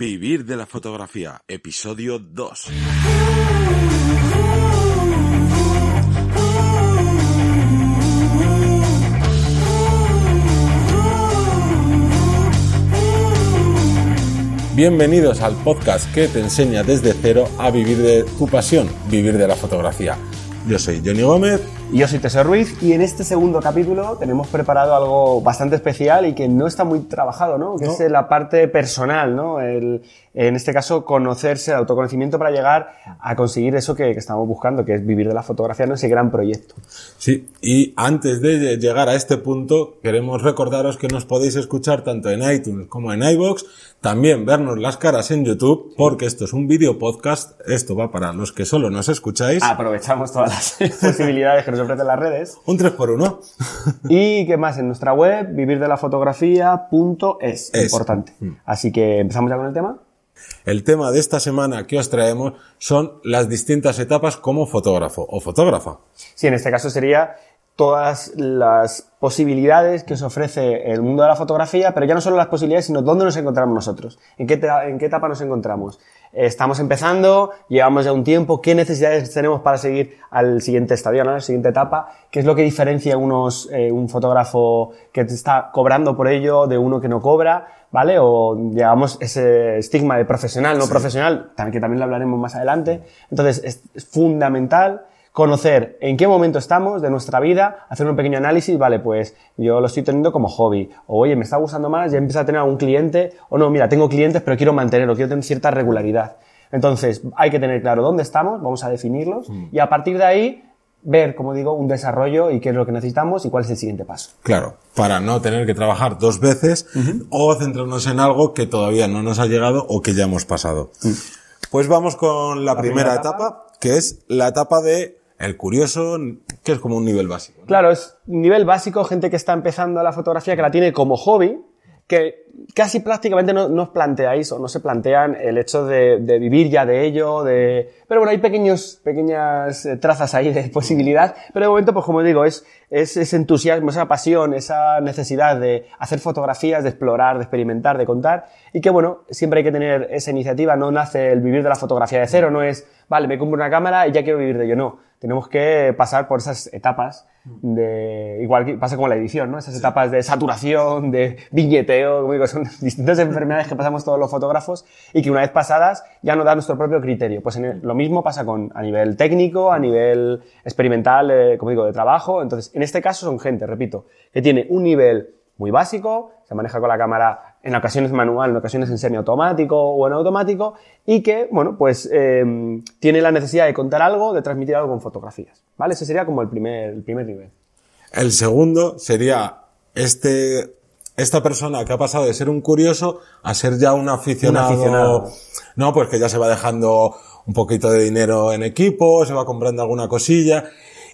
Vivir de la fotografía, episodio 2. Bienvenidos al podcast que te enseña desde cero a vivir de tu pasión, vivir de la fotografía. Yo soy Johnny Gómez. Yo soy Teseo Ruiz y en este segundo capítulo tenemos preparado algo bastante especial y que no está muy trabajado, ¿no? Que No. es la parte personal, ¿no? El, en este caso, conocerse, el autoconocimiento para llegar a conseguir eso que, que estamos buscando, que es vivir de la fotografía, ¿no? Ese gran proyecto. Sí, y antes de llegar a este punto, queremos recordaros que nos podéis escuchar tanto en iTunes como en iBox, también vernos las caras en YouTube, porque esto es un video podcast, esto va para los que solo nos escucháis. Aprovechamos todas las posibilidades que nos ofrecen las redes. Un 3x1. Y qué más, en nuestra web, vivirdelafotografía.es, Es. importante. Mm. Así que empezamos ya con el tema. El tema de esta semana que os traemos son las distintas etapas como fotógrafo o fotógrafa. Sí, en este caso sería todas las posibilidades que os ofrece el mundo de la fotografía, pero ya no solo las posibilidades, sino dónde nos encontramos nosotros, en qué, en qué etapa nos encontramos. Eh, Estamos empezando, llevamos ya un tiempo, qué necesidades tenemos para seguir al siguiente estadio, ¿no? a la siguiente etapa, qué es lo que diferencia unos, eh, un fotógrafo que está cobrando por ello de uno que no cobra, ¿vale? O llevamos ese estigma de profesional, no profesional, que también lo hablaremos más adelante. Entonces, es, es fundamental conocer en qué momento estamos de nuestra vida, hacer un pequeño análisis, vale, pues yo lo estoy teniendo como hobby, o oye, me está gustando más, ya empiezo a tener algún cliente, o no, mira, tengo clientes, pero quiero mantenerlo, quiero tener cierta regularidad. Entonces, hay que tener claro dónde estamos, vamos a definirlos, y a partir de ahí, ver, como digo, un desarrollo y qué es lo que necesitamos y cuál es el siguiente paso. Claro, para no tener que trabajar dos veces o centrarnos en algo que todavía no nos ha llegado o que ya hemos pasado. Pues vamos con la, primera, primera etapa, que es la etapa de el curioso, que es como un nivel básico. Claro, es nivel básico, gente que está empezando la fotografía, que la tiene como hobby, que casi prácticamente no, no os planteáis o no se plantean el hecho de, de vivir ya de ello, de... Pero bueno, hay pequeños, pequeñas eh, trazas ahí de posibilidad, pero de momento, pues como digo, es, es ese entusiasmo, esa pasión, esa necesidad de hacer fotografías, de explorar, de experimentar, de contar, y que bueno, siempre hay que tener esa iniciativa, no nace el vivir de la fotografía de cero, no es, vale, me compro una cámara y ya quiero vivir de ello, no. Tenemos que pasar por esas etapas de, igual que pasa como la edición, ¿no? Esas etapas de saturación, de viñeteo, como digo, son distintas enfermedades que pasamos todos los fotógrafos y que una vez pasadas ya nos da nuestro propio criterio. Pues en el- lo mismo pasa con, a nivel técnico, a nivel experimental, eh, como digo, de trabajo. Entonces, en este caso son gente, repito, que tiene un nivel muy básico, se maneja con la cámara en ocasiones manual, en ocasiones en semiautomático o en automático, y que, bueno, pues eh, tiene la necesidad de contar algo, de transmitir algo con fotografías, ¿vale? Ese sería como el primer, el primer nivel. El segundo sería este, esta persona que ha pasado de ser un curioso a ser ya un aficionado. Un aficionado. No, pues que ya se va dejando un poquito de dinero en equipo, se va comprando alguna cosilla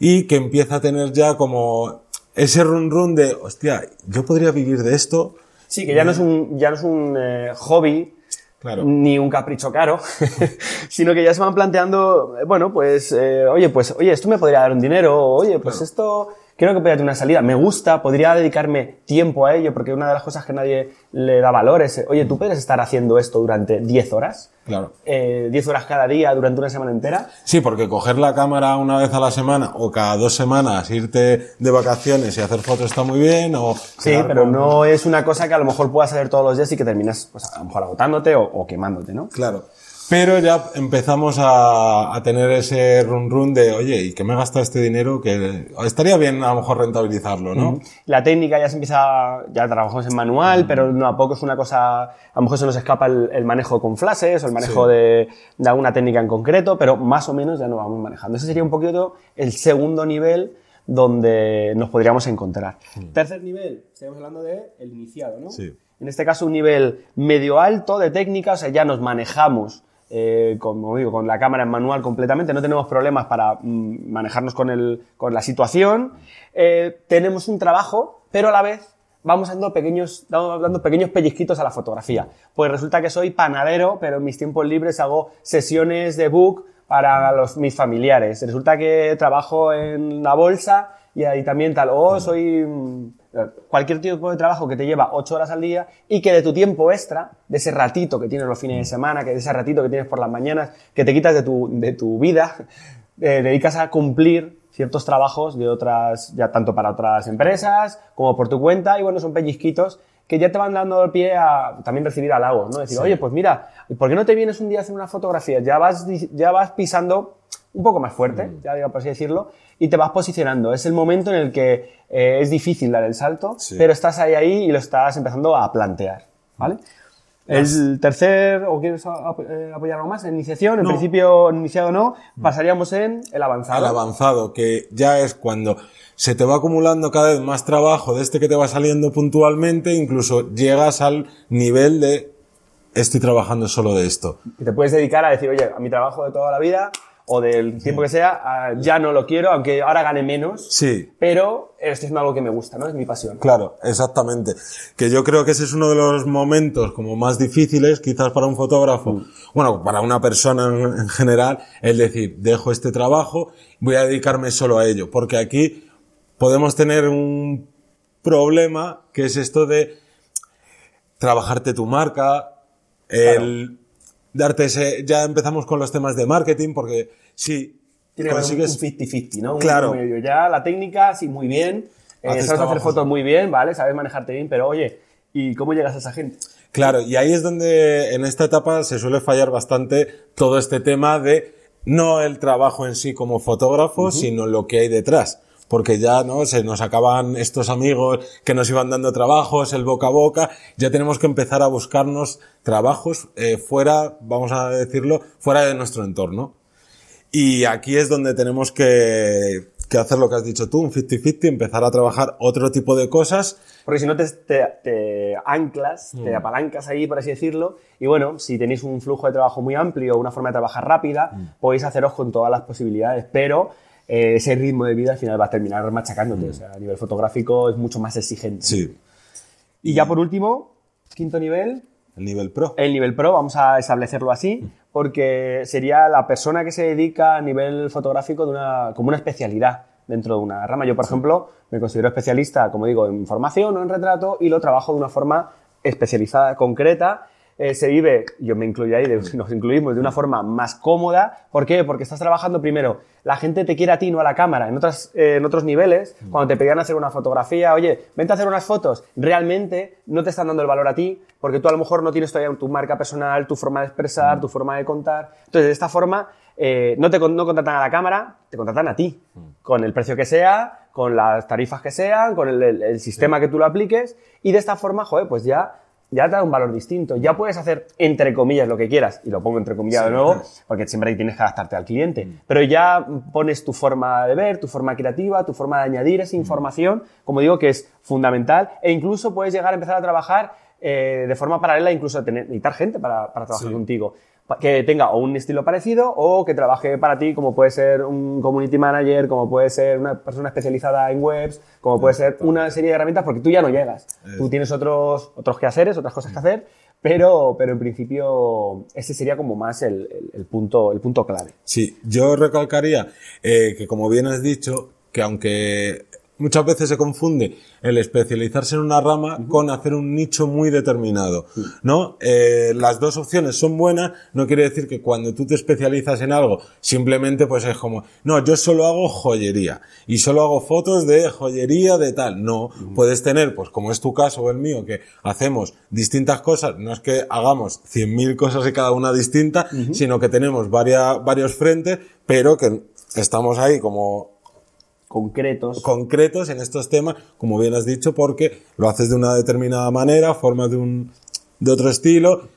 y que empieza a tener ya como ese run run de, hostia, yo podría vivir de esto. Sí, que ya no es un, ya no es un eh, hobby, Claro. ni un capricho caro, sino que ya se van planteando, eh, bueno, pues, eh, oye, pues, oye, esto me podría dar un dinero, oye, pues esto creo que podría tener una salida, me gusta, podría dedicarme tiempo a ello, porque una de las cosas que nadie le da valor es, oye, tú puedes estar haciendo esto durante 10 horas, Claro. eh, 10 horas cada día durante una semana entera, Sí, porque coger la cámara una vez a la semana o cada dos semanas, irte de vacaciones y hacer fotos está muy bien, o... Sí, pero con- no es una cosa que a lo mejor puedas hacer todos los días y que terminas, pues, a lo mejor agotándote o, o quemándote, ¿no? Claro. Pero ya empezamos a, a tener ese run run de, oye, ¿y qué me gasta este dinero? Que estaría bien a lo mejor rentabilizarlo, ¿no? La técnica ya se empieza, ya trabajamos en manual, pero no a poco es una cosa, a lo mejor se nos escapa el, el manejo con flashes o el manejo Sí. de, de alguna técnica en concreto, pero más o menos ya lo vamos manejando. Ese sería un poquito el segundo nivel donde nos podríamos encontrar. Tercer nivel, estamos hablando de el iniciado, ¿no? Sí. En este caso un nivel medio alto de técnica, o sea, ya nos manejamos eh, como digo, con la cámara en manual completamente, no tenemos problemas para mm, manejarnos con, el, con la situación. Eh, tenemos un trabajo, pero a la vez vamos dando pequeños, dando pequeños pellizquitos a la fotografía. Pues resulta que soy panadero, pero en mis tiempos libres hago sesiones de book para los, mis familiares. Resulta que trabajo en la bolsa y ahí también tal, o soy mm, cualquier tipo de trabajo que te lleva ocho horas al día y que de tu tiempo extra, de ese ratito que tienes los fines de semana, que de ese ratito que tienes por las mañanas, que te quitas de tu, de tu vida, eh, dedicas a cumplir ciertos trabajos de otras, ya tanto para otras empresas como por tu cuenta, y bueno, son pellizquitos que ya te van dando el pie a también recibir halagos, ¿no? Decir, oye, pues mira, ¿por qué no te vienes un día a hacer una fotografía? Ya vas, ya vas pisando un poco más fuerte, Mm. ya digo por así decirlo, y te vas posicionando. Es el momento en el que eh, es difícil dar el salto, Sí. pero estás ahí ahí y lo estás empezando a plantear, ¿vale? El tercer, ¿o quieres eh, apoyar algo más? En iniciación, en No. Principio iniciado no, pasaríamos en el avanzado. al avanzado, que ya es cuando se te va acumulando cada vez más trabajo de este que te va saliendo puntualmente, incluso llegas al nivel de estoy trabajando solo de esto. Y te puedes dedicar a decir, oye, a mi trabajo de toda la vida o del tiempo que sea, ah, ya no lo quiero, aunque ahora gane menos, Sí, pero estoy haciendo algo que me gusta, ¿no? Es mi pasión. Claro, exactamente. Que yo creo que ese es uno de los momentos como más difíciles, quizás para un fotógrafo, bueno, para una persona en, en general, el decir, dejo este trabajo, voy a dedicarme solo a ello. Porque aquí podemos tener un problema que es esto de trabajarte tu marca, el darte ese, ya empezamos con los temas de marketing, porque sí, Tiene que haber un consigues, 50-50, ¿no? Un Claro. medio. Ya la técnica, sí, muy bien. Eh, sabes hacer fotos muy bien, ¿vale? Sabes manejarte bien, pero oye, ¿y cómo llegas a esa gente? Claro, y ahí es donde en esta etapa se suele fallar bastante todo este tema de no el trabajo en sí como fotógrafo, sino lo que hay detrás. Porque ya, ¿no? Se nos acaban estos amigos que nos iban dando trabajos, el boca a boca. Ya tenemos que empezar a buscarnos trabajos eh, fuera, vamos a decirlo, fuera de nuestro entorno. Y aquí es donde tenemos que, que hacer lo que has dicho tú, un 50-50, empezar a trabajar otro tipo de cosas. Porque si no te, te- te anclas, Mm. te apalancas ahí, por así decirlo, y bueno, si tenéis un flujo de trabajo muy amplio, una forma de trabajar rápida, Mm. podéis haceros con todas las posibilidades, pero eh, ese ritmo de vida al final va a terminar machacándote, o sea, a nivel fotográfico es mucho más exigente. Mm. Sí, Y ya por último, quinto nivel, el nivel pro. el nivel pro, vamos a establecerlo así, porque sería la persona que se dedica a nivel fotográfico de una, como una especialidad dentro de una rama. Yo, por ejemplo, me considero especialista, como digo, en formación o en retrato y lo trabajo de una forma especializada, concreta. Eh, se vive, yo me incluyo ahí, de- nos incluimos de una forma más cómoda. ¿Por qué? Porque estás trabajando primero, la gente te quiere a ti, no a la cámara. En, otras, eh, en otros niveles, cuando te pedían hacer una fotografía, oye, vente a hacer unas fotos, realmente no te están dando el valor a ti, porque tú a lo mejor no tienes todavía tu marca personal, tu forma de expresar, tu forma de contar. Entonces, de esta forma, eh, no te no contratan a la cámara, te contratan a ti, con el precio que sea, con las tarifas que sean, con el, el- el sistema que tú lo apliques, y de esta forma, joder, pues ya ya te da un valor distinto. Ya puedes hacer, entre comillas, lo que quieras, y lo pongo entre comillas de nuevo, porque siempre tienes que adaptarte al cliente. Pero ya pones tu forma de ver, tu forma creativa, tu forma de añadir esa información, como digo, que es fundamental, e incluso puedes llegar a empezar a trabajar eh, de forma paralela, incluso a tener, necesitar gente para, para trabajar Sí. contigo. Que tenga o un estilo parecido o que trabaje para ti, como puede ser un community manager, como puede ser una persona especializada en webs, como puede ser una serie de herramientas, porque tú ya no llegas. Tú tienes otros, otros quehaceres, otras cosas que hacer, pero, pero en principio ese sería como más el, el- el punto, el punto clave. Sí, yo recalcaría eh, que como bien has dicho, que aunque muchas veces se confunde el especializarse en una rama con hacer un nicho muy determinado, ¿no? Eh, las dos opciones son buenas, no quiere decir que cuando tú te especializas en algo, simplemente pues es como, no, yo solo hago joyería y solo hago fotos de joyería de tal. No, puedes tener, pues como es tu caso o el mío, que hacemos distintas cosas, no es que hagamos 100.000 cosas y cada una distinta, sino que tenemos varias, varios frentes, pero que estamos ahí como Concretos. concretos en estos temas, como bien has dicho, porque lo haces de una determinada manera, formas de un, de otro estilo,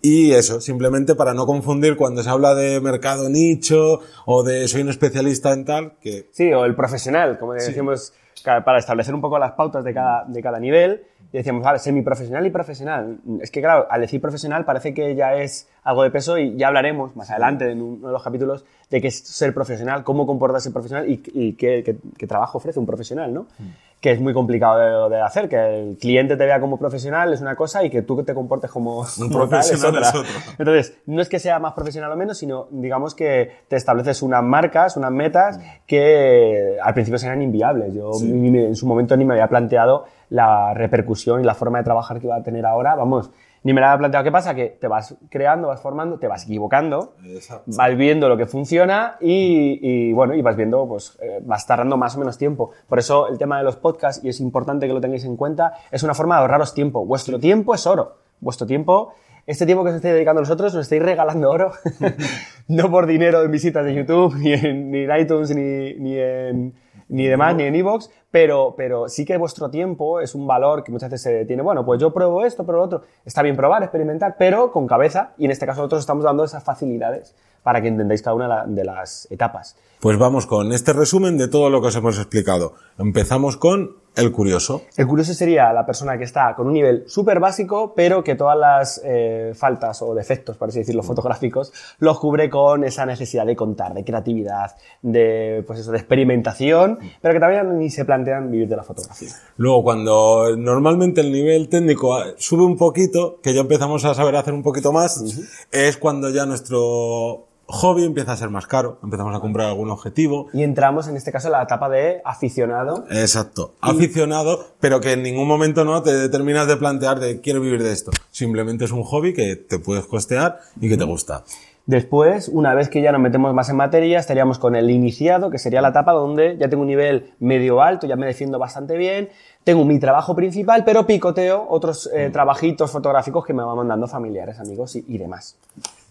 y eso, simplemente para no confundir cuando se habla de mercado nicho o de soy un especialista en tal, que Sí, o el profesional, como decimos, para establecer un poco las pautas de cada, de cada nivel. Y decíamos, vale, semiprofesional y profesional. Es que, claro, al decir profesional parece que ya es algo de peso y ya hablaremos más adelante en uno de los capítulos de qué es ser profesional, cómo comportarse profesional y, y qué, qué- qué trabajo ofrece un profesional, ¿no? Que es muy complicado de, de hacer, que el cliente te vea como profesional es una cosa y que tú te comportes como, Un como tal profesional otra. es otro. Entonces, no es que sea más profesional o menos, sino digamos que te estableces unas marcas, unas metas que al principio serán inviables. Yo ni me- en su momento ni me había planteado la repercusión y la forma de trabajar que iba a tener ahora, vamos, ni me la había planteado. ¿Qué pasa? Que te vas creando, vas formando, te vas equivocando, Exacto. vas viendo lo que funciona y, y, bueno, y vas viendo, pues eh, vas tardando más o menos tiempo. Por eso el tema de los podcasts, y es importante que lo tengáis en cuenta, es una forma de ahorraros tiempo. Vuestro tiempo es oro. Vuestro tiempo, este tiempo que os estáis dedicando a nosotros, nos estáis regalando oro. no por dinero en visitas de YouTube, ni en, ni en iTunes, ni, ni en ni demás, ni en iVoox, pero, pero sí que vuestro tiempo es un valor que muchas veces se tiene. Bueno, pues yo pruebo esto, pruebo lo otro. Está bien probar, experimentar, pero con cabeza, y en este caso nosotros estamos dando esas facilidades para que entendáis cada una de las etapas. Pues vamos con este resumen de todo lo que os hemos explicado. Empezamos con el curioso. El curioso sería la persona que está con un nivel súper básico, pero que todas las eh, faltas o defectos, por así decirlo, fotográficos, los cubre con esa necesidad de contar, de creatividad, de, pues eso, de experimentación, pero que también ni se plantean vivir de la fotografía. Luego, cuando normalmente el nivel técnico ah, sube un poquito, que ya empezamos a saber hacer un poquito más, es cuando ya nuestro hobby empieza a ser más caro, empezamos a comprar algún objetivo. Y entramos en este caso en la etapa de aficionado. Exacto, aficionado, pero que en ningún momento no te terminas de plantear de quiero vivir de esto. Simplemente es un hobby que te puedes costear y que te gusta. Después, una vez que ya nos metemos más en materia, estaríamos con el iniciado, que sería la etapa donde ya tengo un nivel medio alto, ya me defiendo bastante bien, tengo mi trabajo principal, pero picoteo otros eh, trabajitos fotográficos que me van mandando familiares, amigos y, y demás.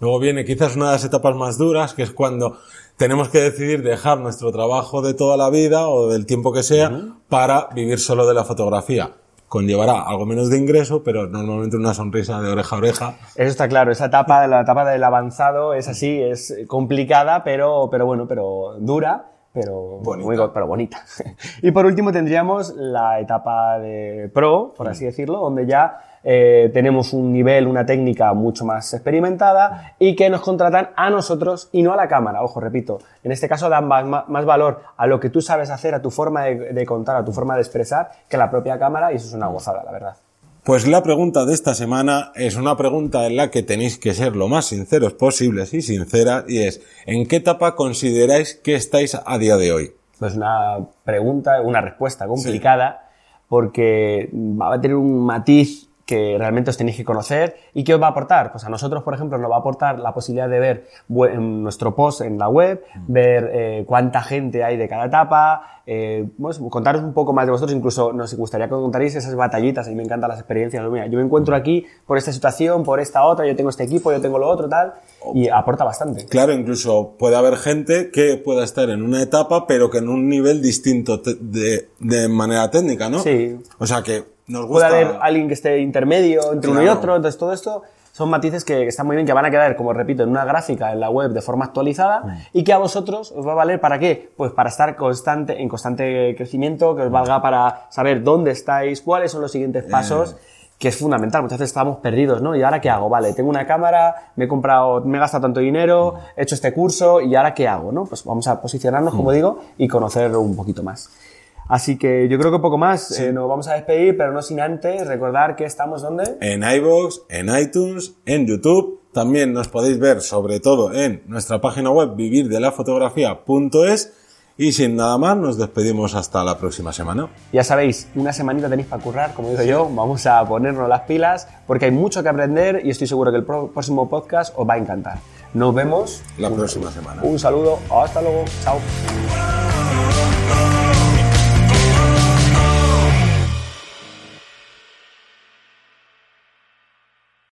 Luego viene quizás una de las etapas más duras, que es cuando tenemos que decidir dejar nuestro trabajo de toda la vida o del tiempo que sea para vivir solo de la fotografía. Conllevará algo menos de ingreso, pero normalmente una sonrisa de oreja a oreja. Eso está claro, esa etapa, la etapa del avanzado es así, es complicada, pero, pero bueno, pero dura, pero Bonita. muy pero bonita. y por último tendríamos la etapa de pro, por así decirlo, donde ya eh, tenemos un nivel, una técnica mucho más experimentada y que nos contratan a nosotros y no a la cámara. Ojo, repito, en este caso dan más, más- valor a lo que tú sabes hacer, a tu forma de, de contar, a tu forma de expresar, que a la propia cámara y eso es una gozada, la verdad. Pues la pregunta de esta semana es una pregunta en la que tenéis que ser lo más sinceros posibles y sinceras y es ¿en qué etapa consideráis que estáis a día de hoy? Pues una pregunta, una respuesta complicada, porque va a tener un matiz que realmente os tenéis que conocer y qué os va a aportar. Pues a nosotros, por ejemplo, nos va a aportar la posibilidad de ver en nuestro post en la web, ver eh, cuánta gente hay de cada etapa, eh, pues, contaros un poco más de vosotros, incluso nos gustaría que contarais esas batallitas, a mí me encantan las experiencias. Mira, yo me encuentro aquí por esta situación, por esta otra, yo tengo este equipo, yo tengo lo otro, tal, y aporta bastante. Claro, incluso puede haber gente que pueda estar en una etapa, pero que en un nivel distinto de manera técnica, ¿no? Sí. O sea que nos puede gusta. haber alguien que esté intermedio entre uno y otro, entonces todo esto son matices que están muy bien, que van a quedar, como repito, en una gráfica en la web de forma actualizada Mm. y que a vosotros os va a valer para qué? Pues para estar constante, en constante crecimiento, que os valga para saber dónde estáis, cuáles son los siguientes Eh. pasos, que es fundamental, muchas veces estamos perdidos, ¿no? ¿Y ahora qué hago? Vale, tengo una cámara, me he comprado, me he gastado tanto dinero, he hecho este curso, ¿y ahora qué hago? ¿no? Pues vamos a posicionarnos, Mm. como digo, y conocer un poquito más. Así que yo creo que poco más. Eh, nos vamos a despedir, pero no sin antes recordar que estamos donde. en iVoox, en iTunes, en YouTube. También nos podéis ver sobre todo en nuestra página web vivirdelafotografía.es y sin nada más nos despedimos hasta la próxima semana. Ya sabéis, una semanita tenéis para currar, como digo yo. Vamos a ponernos las pilas porque hay mucho que aprender y estoy seguro que el próximo podcast os va a encantar. Nos vemos. La próxima semana. Un saludo. Hasta luego. Chao.